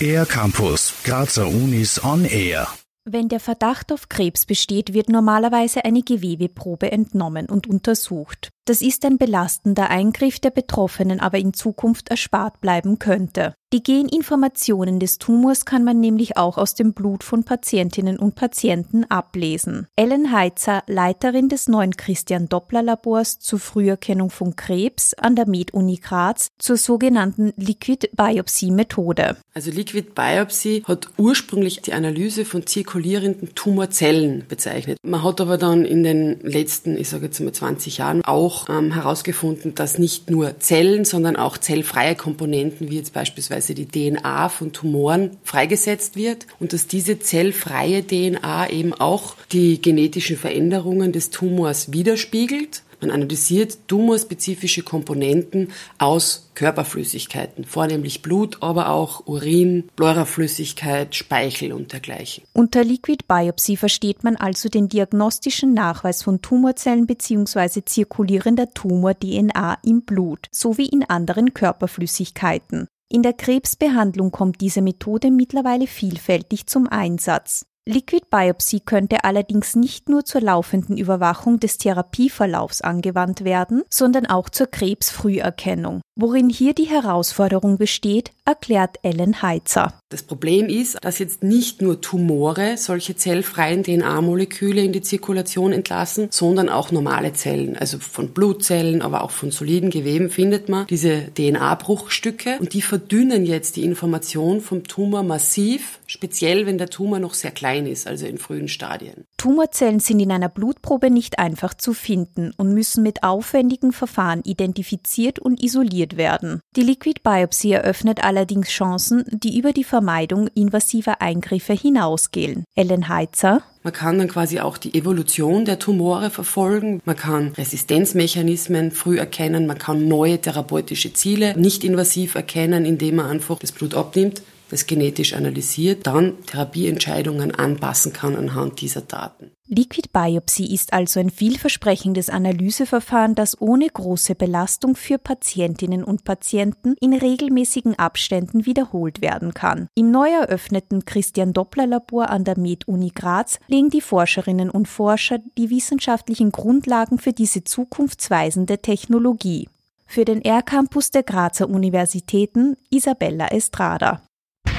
Air Campus, Grazer Unis on Air. Wenn der Verdacht auf Krebs besteht, wird normalerweise eine Gewebeprobe entnommen und untersucht. Das ist ein belastender Eingriff, der Betroffenen aber in Zukunft erspart bleiben könnte. Die Geninformationen des Tumors kann man nämlich auch aus dem Blut von Patientinnen und Patienten ablesen. Ellen Heitzer, Leiterin des neuen Christian Doppler Labors zur Früherkennung von Krebs an der Med-Uni Graz zur sogenannten Liquid Biopsy Methode. Also Liquid Biopsy hat ursprünglich die Analyse von zirkulierenden Tumorzellen bezeichnet. Man hat aber dann in den letzten, ich sage jetzt mal 20 Jahren auch auch ähm, herausgefunden, dass nicht nur Zellen, sondern auch zellfreie Komponenten, wie jetzt beispielsweise die DNA von Tumoren, freigesetzt wird und dass diese zellfreie DNA eben auch die genetischen Veränderungen des Tumors widerspiegelt man analysiert tumorspezifische Komponenten aus Körperflüssigkeiten, vornehmlich Blut, aber auch Urin, Pleuraflüssigkeit, Speichel und dergleichen. Unter Liquid Biopsy versteht man also den diagnostischen Nachweis von Tumorzellen bzw. zirkulierender Tumor-DNA im Blut sowie in anderen Körperflüssigkeiten. In der Krebsbehandlung kommt diese Methode mittlerweile vielfältig zum Einsatz. Liquid Biopsy könnte allerdings nicht nur zur laufenden Überwachung des Therapieverlaufs angewandt werden, sondern auch zur Krebsfrüherkennung. Worin hier die Herausforderung besteht, erklärt Ellen Heitzer. Das Problem ist, dass jetzt nicht nur Tumore solche zellfreien DNA-Moleküle in die Zirkulation entlassen, sondern auch normale Zellen. Also von Blutzellen, aber auch von soliden Geweben findet man diese DNA-Bruchstücke und die verdünnen jetzt die Information vom Tumor massiv, speziell wenn der Tumor noch sehr klein ist, also in frühen Stadien. Tumorzellen sind in einer Blutprobe nicht einfach zu finden und müssen mit aufwendigen Verfahren identifiziert und isoliert studiert werden. Die Liquid Biopsy eröffnet allerdings Chancen, die über die Vermeidung invasiver Eingriffe hinausgehen. Ellen Heitzer man kann dann quasi auch die Evolution der Tumore verfolgen. Man kann Resistenzmechanismen früh erkennen. Man kann neue therapeutische Ziele nicht invasiv erkennen, indem man einfach das Blut abnimmt, das genetisch analysiert, dann Therapieentscheidungen anpassen kann anhand dieser Daten. Liquid Biopsy ist also ein vielversprechendes Analyseverfahren, das ohne große Belastung für Patientinnen und Patienten in regelmäßigen Abständen wiederholt werden kann. Im neu eröffneten Christian Doppler Labor an der Med-Uni Graz legen die Forscherinnen und Forscher die wissenschaftlichen Grundlagen für diese zukunftsweisende Technologie. Für den R-Campus der Grazer Universitäten Isabella Estrada.